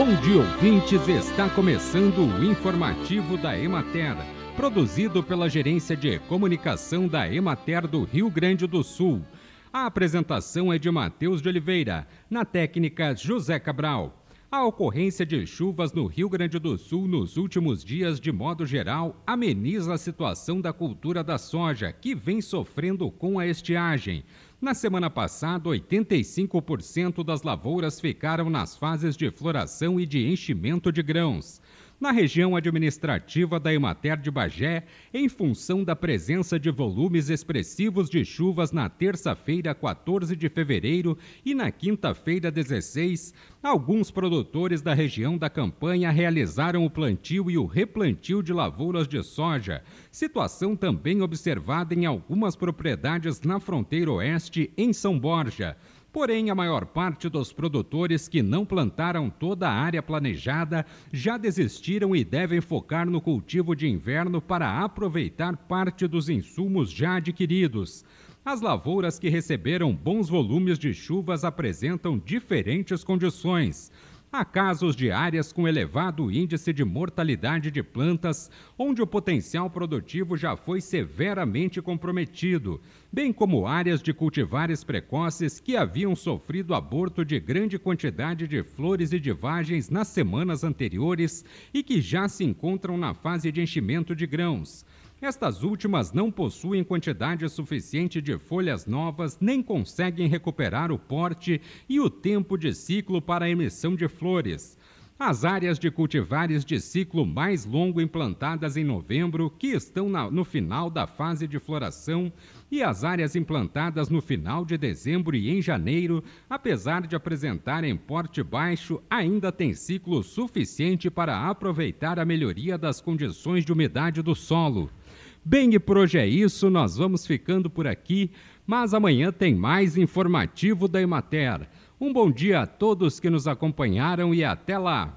Bom dia, ouvintes. Está começando o informativo da Emater, produzido pela Gerência de Comunicação da Emater do Rio Grande do Sul. A apresentação é de Matheus de Oliveira, na técnica José Cabral. A ocorrência de chuvas no Rio Grande do Sul nos últimos dias, de modo geral, ameniza a situação da cultura da soja, que vem sofrendo com a estiagem. Na semana passada, 85% das lavouras ficaram nas fases de floração e de enchimento de grãos na região administrativa da Emater de Bagé, em função da presença de volumes expressivos de chuvas na terça-feira, 14 de fevereiro, e na quinta-feira, 16, alguns produtores da região da campanha realizaram o plantio e o replantio de lavouras de soja, situação também observada em algumas propriedades na fronteira oeste, em São Borja. Porém, a maior parte dos produtores que não plantaram toda a área planejada já desistiram e devem focar no cultivo de inverno para aproveitar parte dos insumos já adquiridos. As lavouras que receberam bons volumes de chuvas apresentam diferentes condições. Há casos de áreas com elevado índice de mortalidade de plantas, onde o potencial produtivo já foi severamente comprometido, bem como áreas de cultivares precoces que haviam sofrido aborto de grande quantidade de flores e de vagens nas semanas anteriores e que já se encontram na fase de enchimento de grãos. Estas últimas não possuem quantidade suficiente de folhas novas nem conseguem recuperar o porte e o tempo de ciclo para a emissão de flores. As áreas de cultivares de ciclo mais longo implantadas em novembro, que estão na, no final da fase de floração, e as áreas implantadas no final de dezembro e em janeiro, apesar de apresentarem porte baixo, ainda têm ciclo suficiente para aproveitar a melhoria das condições de umidade do solo. Bem, e por hoje é isso, nós vamos ficando por aqui, mas amanhã tem mais informativo da Emater. Um bom dia a todos que nos acompanharam e até lá!